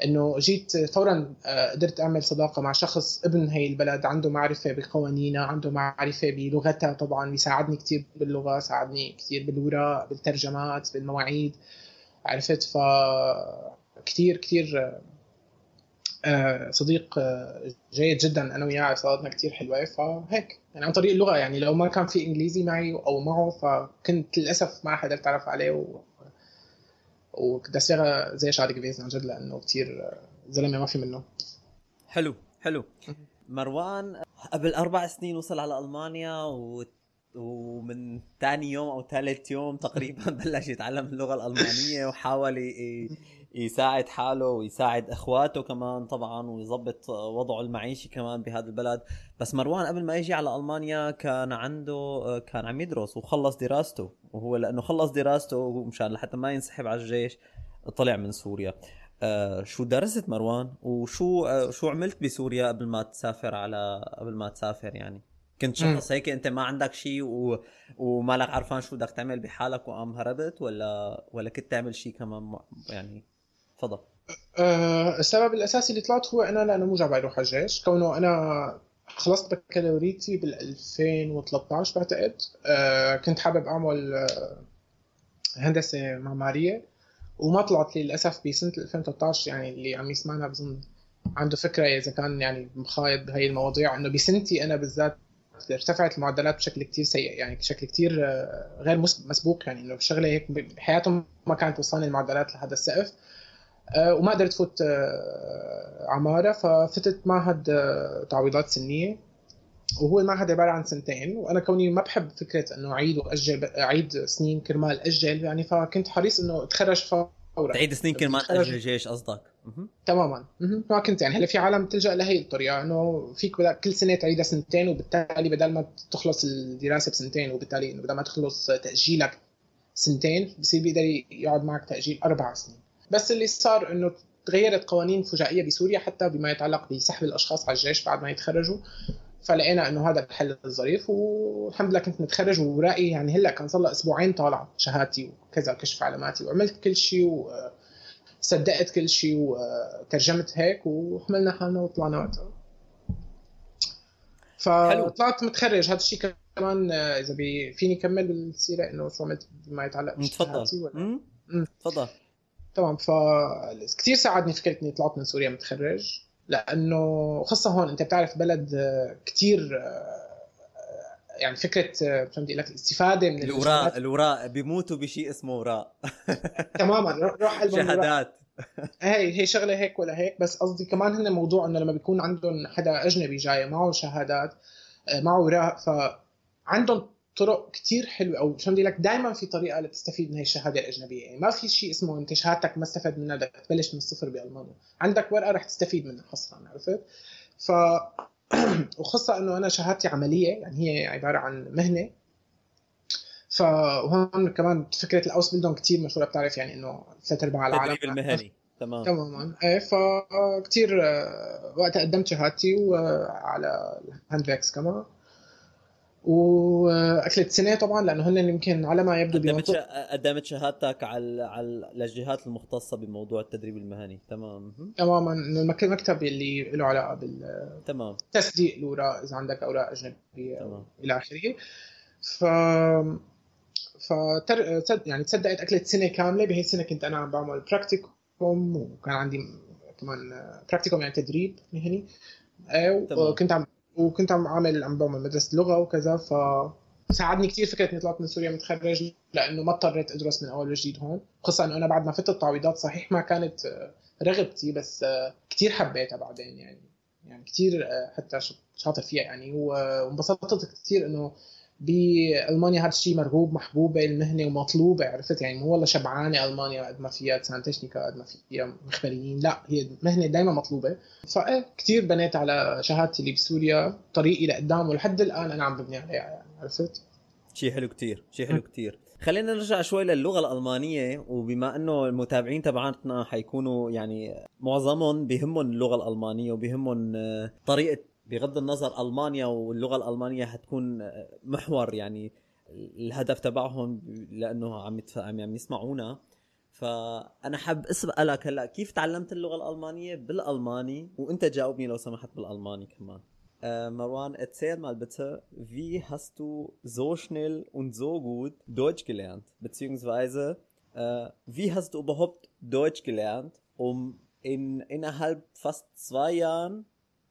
S3: إنه جيت فورا آه، قدرت أعمل صداقة مع شخص ابن هي البلد عنده معرفة بقوانينها عنده معرفة بلغتها طبعا بيساعدني كثير باللغة ساعدني كثير بالوراق بالترجمات بالمواعيد. عرفت ف كثير كثير آه، صديق آه، جيد جدا. أنا وياه علاقاتنا كثير حلوة فهيك يعني عن طريق اللغة يعني لو ما كان في إنجليزي معي أو معه فكنت للأسف ما حدا تعرف عليه. و وكنت زي شعري gewesen عن جد لأنه كثير آه، زلمة ما في منه.
S1: حلو حلو. مروان قبل أربع سنين وصل على ألمانيا و ومن ثاني يوم أو ثالث يوم تقريبا بلش يتعلم اللغة الألمانية وحاول يساعد حاله ويساعد إخواته كمان طبعا ويظبط وضعه المعيشي كمان بهذا البلد. بس مروان قبل ما يجي على ألمانيا كان عنده كان عم يدرس وخلص دراسته وهو لأنه خلص دراسته مشان لحتى ما ينسحب على الجيش طلع من سوريا. آه شو درست مروان؟ وشو آه شو عملت بسوريا قبل ما تسافر على قبل ما تسافر يعني؟ كنت شخص هيك أنت ما عندك شيء و... ومالك عرفان شو بدك تعمل بحالك وقام هربت ولا ولا كنت تعمل شيء كمان يعني تفضل.
S3: أه السبب الأساسي اللي طلعت هو أنا لأنه مو جاي أروح على الجيش. كونه أنا خلصت بكالوريتي بال 2013 بعتقد. أه كنت حابب أعمل أه هندسة معمارية. وما طلعت لي للأسف بسنة 2013 يعني اللي عم يسمعنا بظن عنده فكرة إذا كان يعني مخايض بهي المواضيع. إنه بسنتي أنا بالذات ارتفعت المعدلات بشكل كتير سيء يعني بشكل كتير آه، غير مسبوق. يعني انه الشغلة هيك بحياتهم ما كانت توصلني المعدلات لهذا السقف آه، وما قدرت فوت آه، عمارة ففتت معهد تعويضات سنية. وهو المعهد عبارة عن سنتين. وأنا كوني ما بحب فكرة إنه أعيد وأجل أعيد سنين كرمال أجل يعني فكنت حريص إنه أتخرج فورا.
S1: تعيد سنين كرمال أجل الجيش قصدك؟
S3: تماما. ما كنت يعني هلا في عالم تلجأ لهي الطريقة إنه فيك كل سنة تعيدها سنتين وبالتالي بدل ما تخلص الدراسة بسنتين وبالتالي إنه بدل ما تخلص تأجيلك سنتين بصير بيقدر يقعد معك تأجيل أربع سنين. بس اللي صار إنه تغيرت قوانين فجائية بسوريا حتى بما يتعلق بسحب الأشخاص على الجيش بعد ما يتخرجوا. فلقينا إنه هذا الحل الظريف والحمد لله كنت متخرج وورائي يعني هلأ كان صار أسبوعين طالع شهادتي وكذا كشف علاماتي وعملت كل شيء وصدقت كل شيء وترجمت هيك وحملنا حالنا وطلعنا وقتها فطلعت متخرج. هذا الشيء كمان إذا بي فيني كمل بالسيره إنه شو عملت بما يتعلق
S1: تفضل. تفضل.
S3: تمام. ف كثير ساعدني فكرة إني طلعت من سوريا متخرج لأنه خاصة هون أنت بتعرف بلد كثير يعني فكرة فهمت لك الاستفاده من
S1: الوراء الوراء بيموتوا بشيء اسمه وراء.
S3: تماما روح
S1: شهادات.
S3: هي هي شغلة هيك ولا هيك بس قصدي كمان هن موضوع إنه لما بيكون عندهم حدا أجنبي جاي معه شهادات معه وراء فعندهم طرق كتير حلوة أو شو بدي لك دائما في طريقة لتستفيد من هي الشهادة الأجنبية. يعني ما في شيء اسمه أنت شهادتك ما استفاد منها بدك تبلش من الصفر بألمانيا. عندك ورقة رح تستفيد منها حصرا عرفت؟ ف وخاصة إنه أنا شهادتي عملية يعني هي عبارة عن مهنة. فهون كمان فكرة الأوس بيلدون كثير مشهورة بتعرف يعني إنه ثلاث أرباع العالم
S1: التدريب المهني. تمام.
S3: تماما. إيه فكثير آه، وقتها قدمت شهادتي وعلى ال Handwerkskammer. واكلت سنه طبعا لأنه هن يمكن على ما يبدو
S1: قدمت قدمت شهادتك على على الجهات المختصة بموضوع التدريب المهني. تمام.
S3: تماما. إنه المكتب اللي له علاقة بال
S1: تمام.
S3: تصديق الأوراق إذا عندك أوراق أجنبية تمام. إلى آخره. ف فتر... يعني تصدقت اكلت سنه كاملة بهي السنة كنت أنا عم بعمل Praktikum وكان عندي كمان Praktikum يعني تدريب مهني. وكنت عم وكنت عم عامل عم بعمل مدرسة لغة وكذا ف ساعدني كثير فكرة إني طلعت من سوريا متخرج لأنه ما اضطريت أدرس من أول وجديد هون خصوصا إنه أنا بعد ما فتت التعويضات صحيح ما كانت رغبتي بس كثير حبيتها بعدين يعني يعني كثير حتى شاطر فيها يعني وانبسطت كثير إنه بألمانيا هذا الشيء مرغوب محبوبه المهنة ومطلوبه عرفت؟ يعني مو والله شبعانة ألمانيا قد ما فيها Zahntechniker قد ما فيها مخبريين لا هي مهنة دائما مطلوبة. فإيه كثير بنيت على شهادتي اللي بسوريا طريقي لقدام ولحد الآن أنا عم ببني عليها يعني عرفت؟
S1: شيء حلو كثير شيء حلو كثير خلينا نرجع شوي للغة الألمانية وبما إنه المتابعين تبعاتنا حيكونوا يعني معظمهم بهمهم اللغة الألمانية وبهمهم طريقة بغض النظر ألمانيا واللغة الألمانية حتكون محور يعني الهدف تبعهم لأنه عم عم يعني يسمعونا. فأنا حاب اسالك هلأ كيف تعلمت اللغة الألمانية بالألماني؟ وأنت جاوبني لو سمحت بالألماني كمان. آه، مروان erzähl mal bitte wie hast du so schnell und so gut deutsch gelernt? Beziehungsweise آه، wie hast du überhaupt deutsch gelernt um in innerhalb fast zwei jahren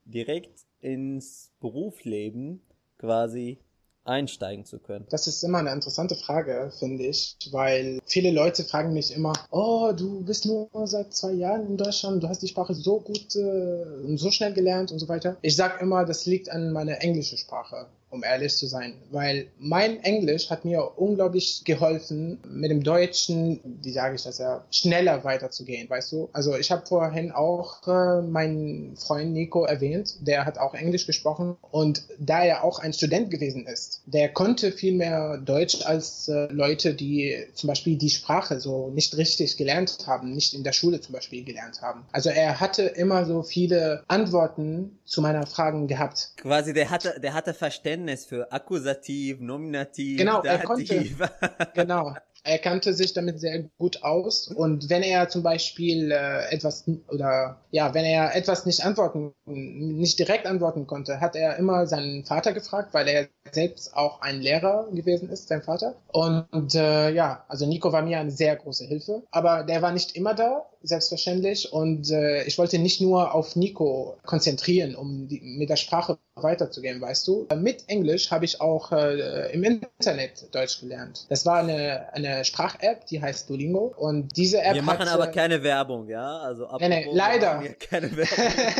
S1: direkt ins Berufsleben quasi einsteigen zu können?
S3: Das ist immer eine interessante Frage, finde ich, weil viele Leute fragen mich immer, oh, du bist nur seit zwei Jahren in Deutschland, du hast die Sprache so gut äh, und so schnell gelernt und so weiter. Ich sage immer, das liegt an meiner englischen Sprache um ehrlich zu sein. Weil mein Englisch hat mir unglaublich geholfen, mit dem Deutschen, wie sage ich das ja, schneller weiterzugehen, weißt du? Also ich habe vorhin auch äh, meinen Freund Nico erwähnt, der hat auch Englisch gesprochen und da er auch ein Student gewesen ist, der konnte viel mehr Deutsch als äh, Leute, die zum Beispiel die Sprache so nicht richtig gelernt haben, nicht in der Schule zum Beispiel gelernt haben. Also er hatte immer so viele Antworten zu meiner Fragen gehabt.
S1: Quasi der hatte, der hatte Verständnis Verständnis für Akkusativ, Nominativ,
S3: genau, Dativ. Er konnte, genau. Er kannte sich damit sehr gut aus und wenn er zum Beispiel äh, etwas oder ja, wenn er etwas nicht antworten, nicht direkt antworten konnte, hat er immer seinen Vater gefragt, weil er selbst auch ein Lehrer gewesen ist, sein Vater. Und äh, ja, also Nico war mir eine sehr große Hilfe, aber der war nicht immer da, selbstverständlich. Und äh, ich wollte nicht nur auf Nico konzentrieren, um die, mit der Sprache weiterzugehen, weißt du. Mit Englisch habe ich auch äh, im Internet Deutsch gelernt. Das war eine, eine Sprach-App, die heißt Duolingo. Und diese App
S1: Wir machen
S3: hat,
S1: aber
S3: äh,
S1: keine Werbung, ja? Also
S3: Nee, nee,
S1: apropos,
S3: leider.
S1: Keine Werbung.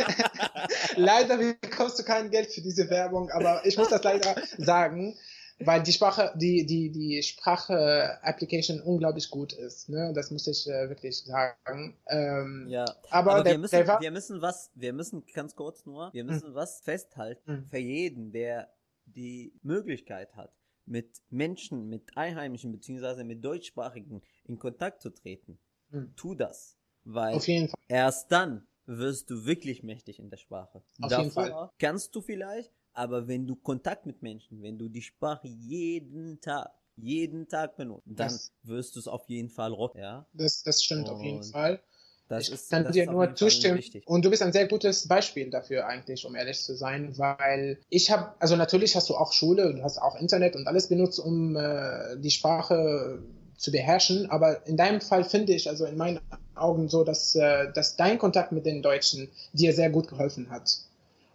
S3: leider bekommst du kein Geld für diese Werbung, aber ich muss das leider sagen, weil die Sprache, die, die, die Sprache-Application unglaublich gut ist. Ne? Das muss ich äh, wirklich sagen. Ähm,
S1: ja.
S3: Aber,
S1: Aber
S3: der,
S1: wir müssen,
S3: der
S1: wir müssen was, wir müssen ganz kurz nur, wir müssen was festhalten
S3: Mhm.
S1: für jeden, der die Möglichkeit hat, mit Menschen, mit Einheimischen beziehungsweise mit Deutschsprachigen in Kontakt zu treten.
S3: Mhm.
S1: Tu das, weil
S3: auf jeden Fall.
S1: erst dann wirst du wirklich mächtig in der Sprache.
S3: Auf
S1: Davor
S3: jeden Fall.
S1: kannst du vielleicht, aber wenn du Kontakt mit Menschen, wenn du die Sprache jeden Tag, jeden Tag benutzt, dann
S3: Das-
S1: wirst du es auf jeden Fall rocken, ja?
S3: Das, das stimmt auf jeden
S1: Und
S3: Fall.
S1: Das
S3: ich
S1: ist,
S3: kann
S1: das
S3: dir nur zustimmen.
S1: wichtig.
S3: Und du bist ein sehr gutes Beispiel dafür eigentlich, um ehrlich zu sein, weil ich habe, also natürlich hast du auch Schule, du hast auch Internet und alles benutzt, um äh, die Sprache zu beherrschen. Aber in deinem Fall finde ich, also in meinen Augen so, dass, äh, dass dein Kontakt mit den Deutschen dir sehr gut geholfen hat.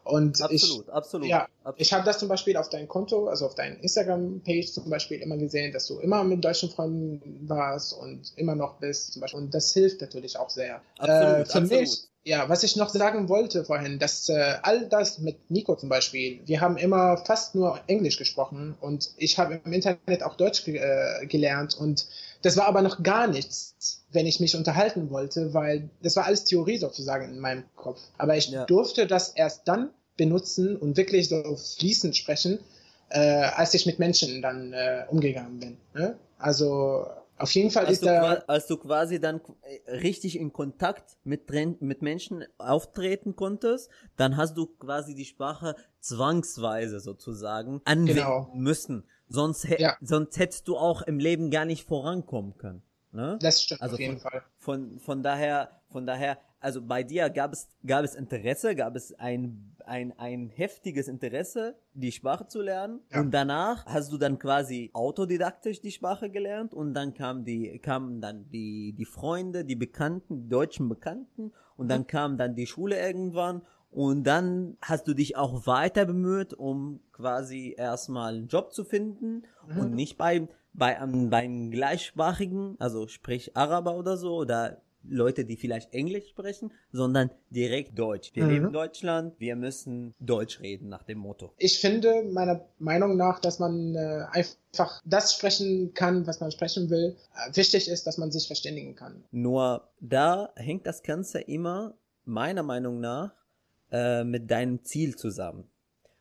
S3: Und ich,
S1: Absolut, absolut.
S3: ja,
S1: absolut.
S3: ich habe das zum Beispiel auf deinem Konto, also auf deinem Instagram-Page zum Beispiel immer gesehen, dass du immer mit deutschen Freunden warst und immer noch bist. Zum Beispiel. Und das hilft natürlich auch sehr.
S1: Absolut,
S3: äh, für
S1: absolut.
S3: mich, ja, was ich noch sagen wollte vorhin, dass äh, all das mit Nico zum Beispiel, wir haben immer fast nur Englisch gesprochen und ich habe im Internet auch Deutsch ge äh, gelernt und das war aber noch gar nichts, wenn ich mich unterhalten wollte, weil das war alles Theorie sozusagen in meinem Kopf. Aber ich
S1: Ja.
S3: durfte das erst dann benutzen und wirklich so fließend sprechen, äh, als ich mit Menschen dann äh, umgegangen bin. Ne? Also auf jeden Fall
S1: als,
S3: ist
S1: du,
S3: da
S1: als du quasi dann äh, richtig in Kontakt mit, mit Menschen auftreten konntest, dann hast du quasi die Sprache zwangsweise sozusagen anwenden
S3: Genau.
S1: müssen. Sonst,
S3: Ja.
S1: sonst hättest du auch im Leben gar nicht vorankommen können. Ne?
S3: das stimmt
S1: Also
S3: auf jeden
S1: von-
S3: Fall.
S1: Von, von daher, von daher, also bei dir gab es, gab es Interesse, gab es ein, ein, ein heftiges Interesse, die Sprache zu lernen.
S3: Ja.
S1: Und danach hast du dann quasi autodidaktisch die Sprache gelernt und dann kam die, kamen dann die, die Freunde, die Bekannten, die deutschen Bekannten und dann kam dann die Schule irgendwann und dann hast du dich auch weiter bemüht, um quasi erstmal einen Job zu finden
S3: Mhm.
S1: und nicht bei, bei einem, beim gleichsprachigen, also sprich Araber oder so, oder Leute, die vielleicht Englisch sprechen, sondern direkt Deutsch. Wir
S3: Mhm.
S1: leben in Deutschland, wir müssen Deutsch reden nach dem Motto.
S3: Ich finde meiner Meinung nach, dass man äh, einfach das sprechen kann, was man sprechen will. Äh, wichtig ist, dass man sich verständigen kann.
S1: Nur da hängt das Ganze immer, meiner Meinung nach, äh, mit deinem Ziel zusammen.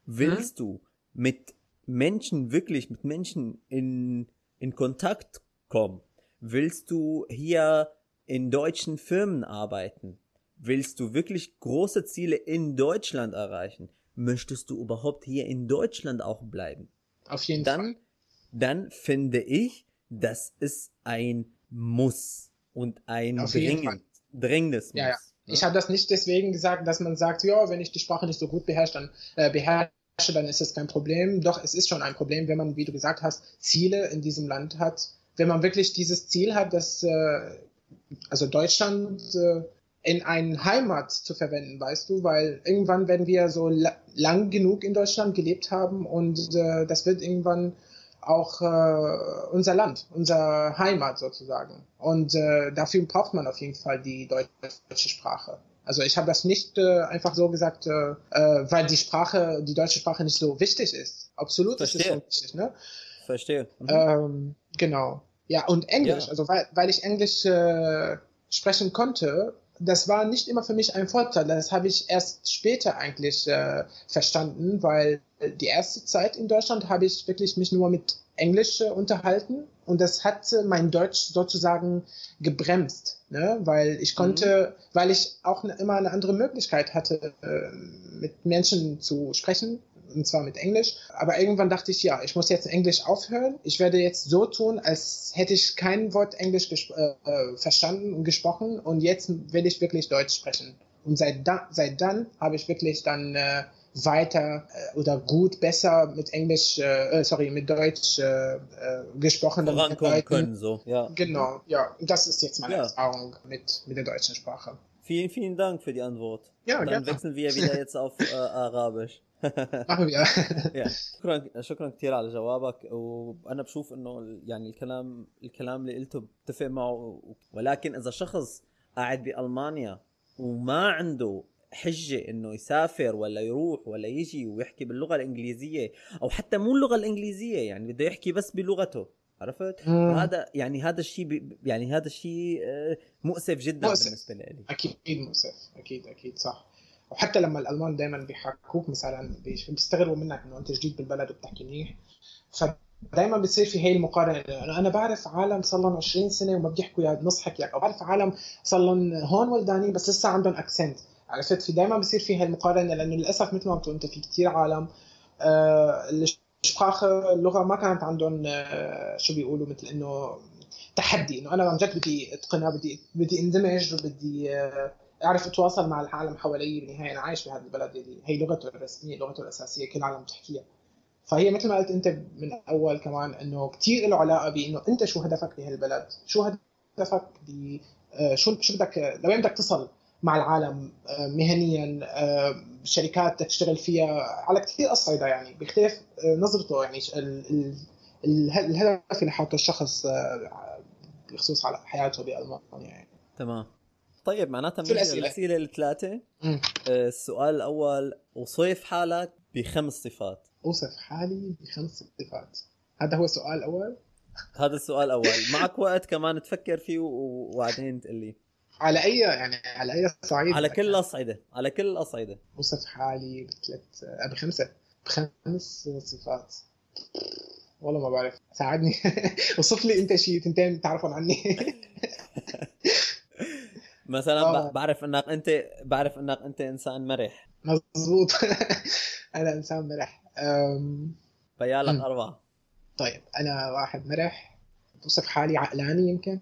S1: Willst du mit Menschen, wirklich mit Menschen in, in Kontakt kommen? Willst du hier in deutschen Firmen arbeiten? Willst du wirklich große Ziele in Deutschland erreichen? Möchtest du überhaupt hier in Deutschland auch bleiben?
S3: Auf jeden Fall.
S1: dann, dann finde ich, das ist ein Muss und ein dringend, dringendes Muss.
S3: Ja, ja.
S1: ne?
S3: Ich habe das nicht deswegen gesagt, dass man sagt, ja, wenn ich die Sprache nicht so gut beherrsche, dann äh, beherrsche, dann ist es kein Problem. Doch, es ist schon ein Problem, wenn man, wie du gesagt hast, Ziele in diesem Land hat. Wenn man wirklich dieses Ziel hat, dass äh, also Deutschland äh, in eine Heimat zu verwenden, weißt du, weil irgendwann werden wir so la lang genug in Deutschland gelebt haben und äh, das wird irgendwann auch äh, unser Land, unser Heimat sozusagen. Und äh, dafür braucht man auf jeden Fall die deutsche Sprache. Also ich habe das nicht äh, einfach so gesagt, äh, äh, weil die Sprache, die deutsche Sprache nicht so wichtig ist. Absolut ist es
S1: Verstehe.
S3: schon wichtig, ne?
S1: Verstehe. Mhm.
S3: Ähm, genau. Ja, und Englisch,
S1: Ja.
S3: also weil, weil ich Englisch äh, sprechen konnte, das war nicht immer für mich ein Vorteil. Das habe ich erst später eigentlich äh, verstanden, weil die erste Zeit in Deutschland habe ich wirklich mich nur mit Englisch äh, unterhalten und das hat äh, mein Deutsch sozusagen gebremst, ne? weil ich konnte, weil ich auch ne, immer eine andere Möglichkeit hatte, äh, mit Menschen zu sprechen, und zwar mit Englisch. Aber irgendwann dachte ich, ja, ich muss jetzt Englisch aufhören. Ich werde jetzt so tun, als hätte ich kein Wort Englisch äh, äh, verstanden und gesprochen und jetzt will ich wirklich Deutsch sprechen. Und seit, da, seit dann habe ich wirklich dann äh, weiter äh, oder gut besser mit Englisch, äh, äh sorry, mit Deutsch äh, äh, gesprochen.
S1: Vorankommen können, so. Ja.
S3: Genau, ja. Das ist jetzt meine ja. Erfahrung mit, mit der deutschen Sprache.
S1: Vielen, vielen Dank für die Antwort.
S3: Ja,
S1: Dann gerne. wechseln wir wieder jetzt auf äh, Arabisch. شكرا شكرا كثير على جوابك. وأنا بشوف إنه يعني الكلام الكلام اللي قلته بتفق معه. ولكن إذا شخص قاعد بألمانيا وما عنده حجة إنه يسافر ولا يروح ولا يجي ويحكي باللغة الإنجليزية أو حتى مو اللغة الإنجليزية يعني بده يحكي بس بلغته. عرفت؟ هذا يعني هذا الشيء يعني هذا الشيء آه، مؤسف جدا مؤسف. بالنسبة لي.
S3: أكيد مؤسف. أكيد أكيد صح. وحتى لما الألمان دائما بيحكوك مثلا بيستغربوا منك إنه أنت جديد بالبلد وبتحكي منيح. فدائما بتصير في هي المقارنة أنا بعرف عالم صار لهم 20 سنة وما بيحكوا يا نص حكيك أو بعرف عالم صار لهم هون ولدانين بس لسه عندهم اكسنت عرفت في دائما بصير في هالمقارنة لأنه للأسف مثل ما بتقول أنت في كثير عالم آه الشبراخه اللغة ما كانت عندهم آه شو بيقولوا مثل إنه تحدي إنه أنا عن جد بدي أتقنها بدي بدي اندمج وبدي آه أعرف أتواصل مع العالم حوالي بالنهايه أنا عايش بهذا البلد اللي هي لغته الرسمية لغته الأساسية كل العالم بتحكيها فهي مثل ما قلت أنت من اول كمان إنه كثير له علاقة بإنه أنت شو هدفك بهالبلد شو هدفك ب آه، شو شو بدك لوين بدك تصل مع العالم آه، مهنيا آه، شركات تشتغل فيها. على كثير اصعده يعني بيختلف نظرته يعني الهدف اللي حاطه الشخص بخصوص على حياته بألمانيا يعني.
S1: تمام. طيب معناتها من الأسئلة؟ الثلاثة؟ السؤال الأول وصف حالك بخمس صفات.
S3: أوصف حالي بخمس صفات. هذا هو السؤال الأول؟
S1: هذا السؤال الأول. معك وقت كمان تفكر فيه وبعدين تقول لي.
S3: على أي يعني على أي صعيد؟
S1: على كل الأصعدة. على كل الأصعدة.
S3: أوصف حالي بثلاث آه، بخمسة. بخمس صفات. والله ما بعرف. ساعدني. وصف لي أنت شيء تنتين تعرفون عني.
S1: مثلا آه. بعرف إنك انت بعرف إنك أنت إنسان مرح.
S3: مزبوط أنا إنسان مرح. أم...
S1: بيالك أربعة.
S3: طيب أنا واحد مرح. بوصف حالي عقلاني يمكن.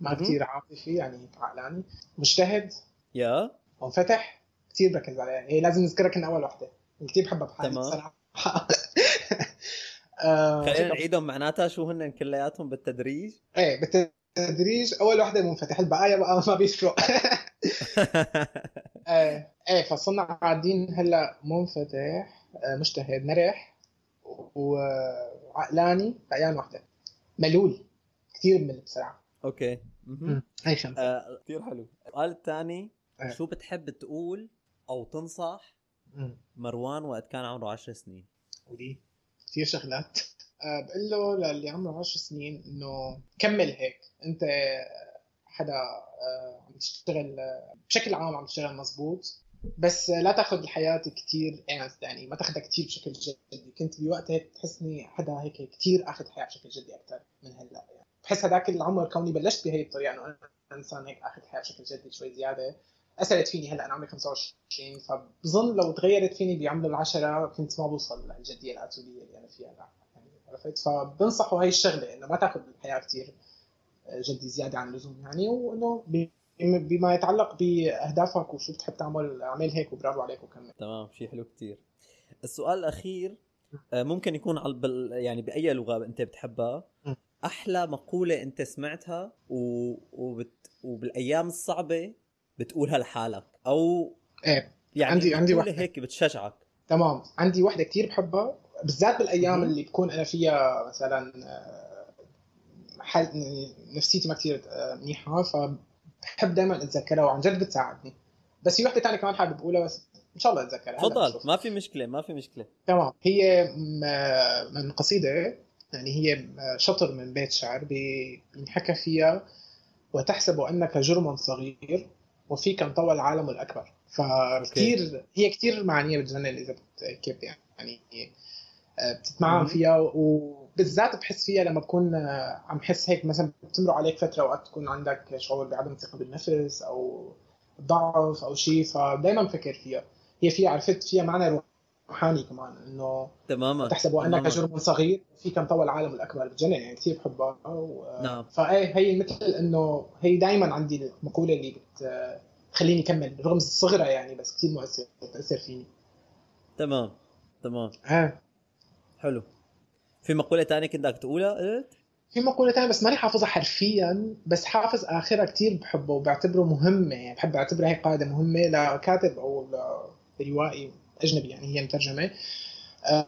S3: ما كثير عاطفي يعني عقلاني. مجتهد.
S1: يا.
S3: منفتح. كثير بركز عليها. هي لازم نذكرها كنا أول وحده كثير بحبها بحالي تمام. صراحة
S1: خلينا نعيدهم. معناتها شو هن كلياتهم بالتدريج؟
S3: إيه بالتدريج. أول وحده منفتح البقايا بقى ما بيفرق إيه إيه فصرنا قاعدين هلأ منفتح آه، مجتهد مرح وعقلاني بعيان وحده ملول. كثير ممل بسرعة
S1: أوكي.
S3: هاي خمسة.
S1: آه كثير حلو. السؤال الثاني آه. شو بتحب تقول أو تنصح مم. مروان وقت كان عمره 10 سنين؟
S3: ودي كثير شغلات. آه بقول له للي عمره 10 سنين إنه كمل هيك. أنت حدا آه عم تشتغل آه، بشكل عام عم تشتغل مزبوط. بس لا تاخذ الحياة كثير يعني ما تاخذها كثير بشكل جدي. كنت بوقت هيك تحسني حدا هيك كثير آخذ الحياة بشكل جدي أكثر من هلأ. يعني بحس هذاك العمر كوني بلشت بهي الطريقة انه أنا إنسان هيك آخذ الحياة بشكل جدي شوي زيادة. أثرت فيني هلأ أنا عمري 25 فبظن لو تغيرت فيني بعمر العشرة كنت ما بوصل للجديه الأتولية اللي أنا فيها يعني عرفت فبنصحوا هاي الشغلة إنه ما تاخذ الحياة كثير جدي زيادة عن اللزوم يعني وإنه بما يتعلق بأهدافك وشو بتحب تعمل اعمل هيك وبرافو عليك وكمل.
S1: تمام شيء حلو كثير السؤال الأخير آه، ممكن يكون على يعني بأي لغة أنت بتحبها. أحلى مقولة أنت سمعتها و... وبت... وبالأيام الصعبة بتقولها لحالك؟ أو
S3: إيه يعني عندي عندي
S1: وحده هيك بتشجعك؟
S3: تمام عندي وحده كثير بحبها بالذات بالأيام اللي بكون أنا فيها مثلا آه، حال نفسيتي ما كثير آه، منيحة فبحب دائما أتذكرها وعن جد بتساعدني. بس في وحدة ثانية كمان حابب أقولها بس إن شاء الله أتذكرها.
S1: تفضل. ما في مشكلة ما في مشكلة.
S3: تمام. هي من قصيدة يعني هي شطر من بيت شعر بينحكى فيها وتحسب أنك جرم صغير وفيك انطوى العالم الأكبر. فكثير هي كثير معنيه بتجنن إذا كيف يعني بتتمعن فيها وبالذات بحس فيها لما بكون عم حس هيك مثلا بتمر عليك فترة وقت تكون عندك شعور بعدم الثقه بالنفس أو ضعف أو شيء فدائما بفكر فيها. هي فيها عرفت فيها معنى روحاني كمان إنه
S1: تماما
S3: تحسبوا انك. جرم صغير فيك مطور العالم الأكبر بتجنن يعني كثير بحبها و...
S1: نعم.
S3: فإيه هي مثل إنه هي دائما عندي المقولة اللي بت تخليني أكمل رغم صغرها يعني بس كثير مؤثر بتاثر فيني.
S1: تمام تمام.
S3: آه.
S1: حلو في مقولة تانية كنت بدك تقولها قلت؟
S3: في مقولة ثانية بس ماني حافظها حرفيا بس حافظ آخرها كتير بحبه وبعتبره مهمة يعني بحب أعتبرها هي قاعدة مهمة لكاتب أو لروائي أجنبي يعني هي مترجمة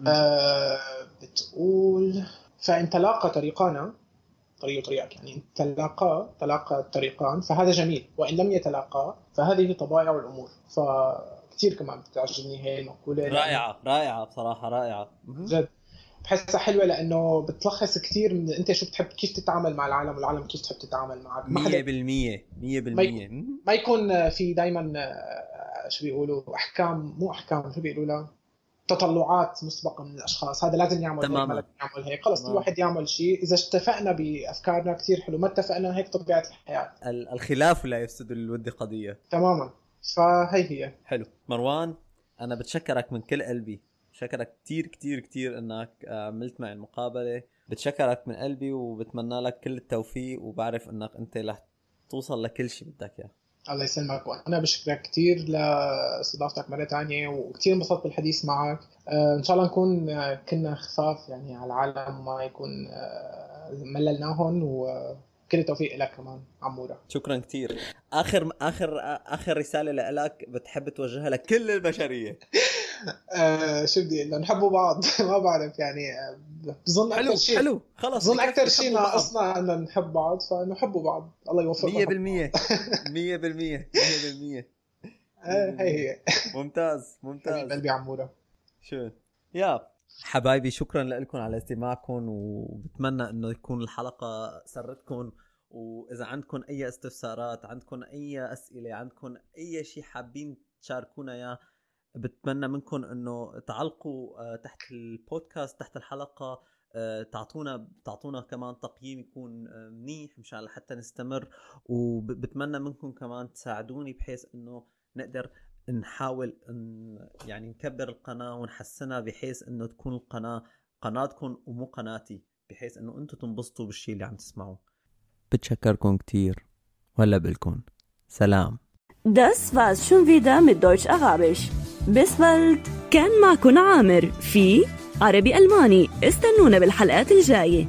S3: آه بتقول فإن تلاقى طريقانا طريق وطريقك يعني تلاقى تلاقى الطريقان فهذا جميل وإن لم يتلاقى فهذه طبائع الأمور فكتير كمان بتعجبني هي
S1: رائعة رائعة بصراحة رائعة مهم.
S3: جد بحسها حلوة لأنه بتلخص كثير من أنت شو بتحب كيف تتعامل مع العالم والعالم كيف تحب تتعامل معك. ما
S1: مية
S3: حدا
S1: بالمية مية
S3: ما يكون في دائما شو بيقولوا أحكام مو أحكام شو بيقولوا لها تطلعات مسبقة من الأشخاص. هذا لازم يعمل
S1: تماماً.
S3: يعمل هيك. خلص كل. واحد يعمل شيء. إذا اتفقنا بأفكارنا كثير حلو ما اتفقنا هيك طبيعة الحياة.
S1: ال- الخلاف لا يفسد للود قضية.
S3: تماما. فهي هي.
S1: حلو. مروان أنا بتشكرك من كل قلبي. بتشكرك كتير كتير كتير إنك عملت معي المقابلة. بتشكرك من قلبي وبتمنى لك كل التوفيق وبعرف إنك أنت رح توصل لكل شيء بدك إياه.
S3: الله يسلمك. وأنا بشكرك كثير لإستضافتك مرة ثانية وكثير انبسطت بالحديث معك. آه، إن شاء الله نكون آه، كنا خفاف يعني على العالم وما يكون آه، مللناهم وكل التوفيق لك كمان عمورة.
S1: شكرا كتير. آخر آخر آخر رسالة لك بتحب توجهها لكل البشرية.
S3: آه، شو بدي أقول نحبوا بعض. ما بعرف يعني آه، بظن
S1: حلو
S3: شيء
S1: حلو. خلص
S3: بظن أكثر شيء. ناقصنا ان نحب بعض فنحبوا بعض. الله يوفقنا
S1: 100% 100% 100%
S3: آه، هي هي.
S1: ممتاز ممتاز.
S3: قلبي عمورة.
S1: شو؟ يا. حبايبي شكرا لكم على استماعكم وبتمنى إنه يكون الحلقة سرتكم وإذا عندكم أي استفسارات عندكم أي أسئلة عندكم أي شيء حابين تشاركونا إياه بتمنى منكم إنه تعلقوا آه، تحت البودكاست تحت الحلقة آه، تعطونا تعطونا كمان تقييم يكون آه، منيح مشان لحتى نستمر. وبتمنى منكم كمان تساعدوني بحيث إنه نقدر نحاول إن يعني نكبر القناة ونحسنها بحيث إنه تكون القناة قناتكم ومو قناتي بحيث إنه أنتم تنبسطوا بالشيء اللي عم تسمعوه. بتشكركم كتير. وهلا بالكم سلام.
S2: Das war's schon wieder mit Deutsch Arabisch. Bald. كان معكم عامر في عربي ألماني استنونا بالحلقات الجاية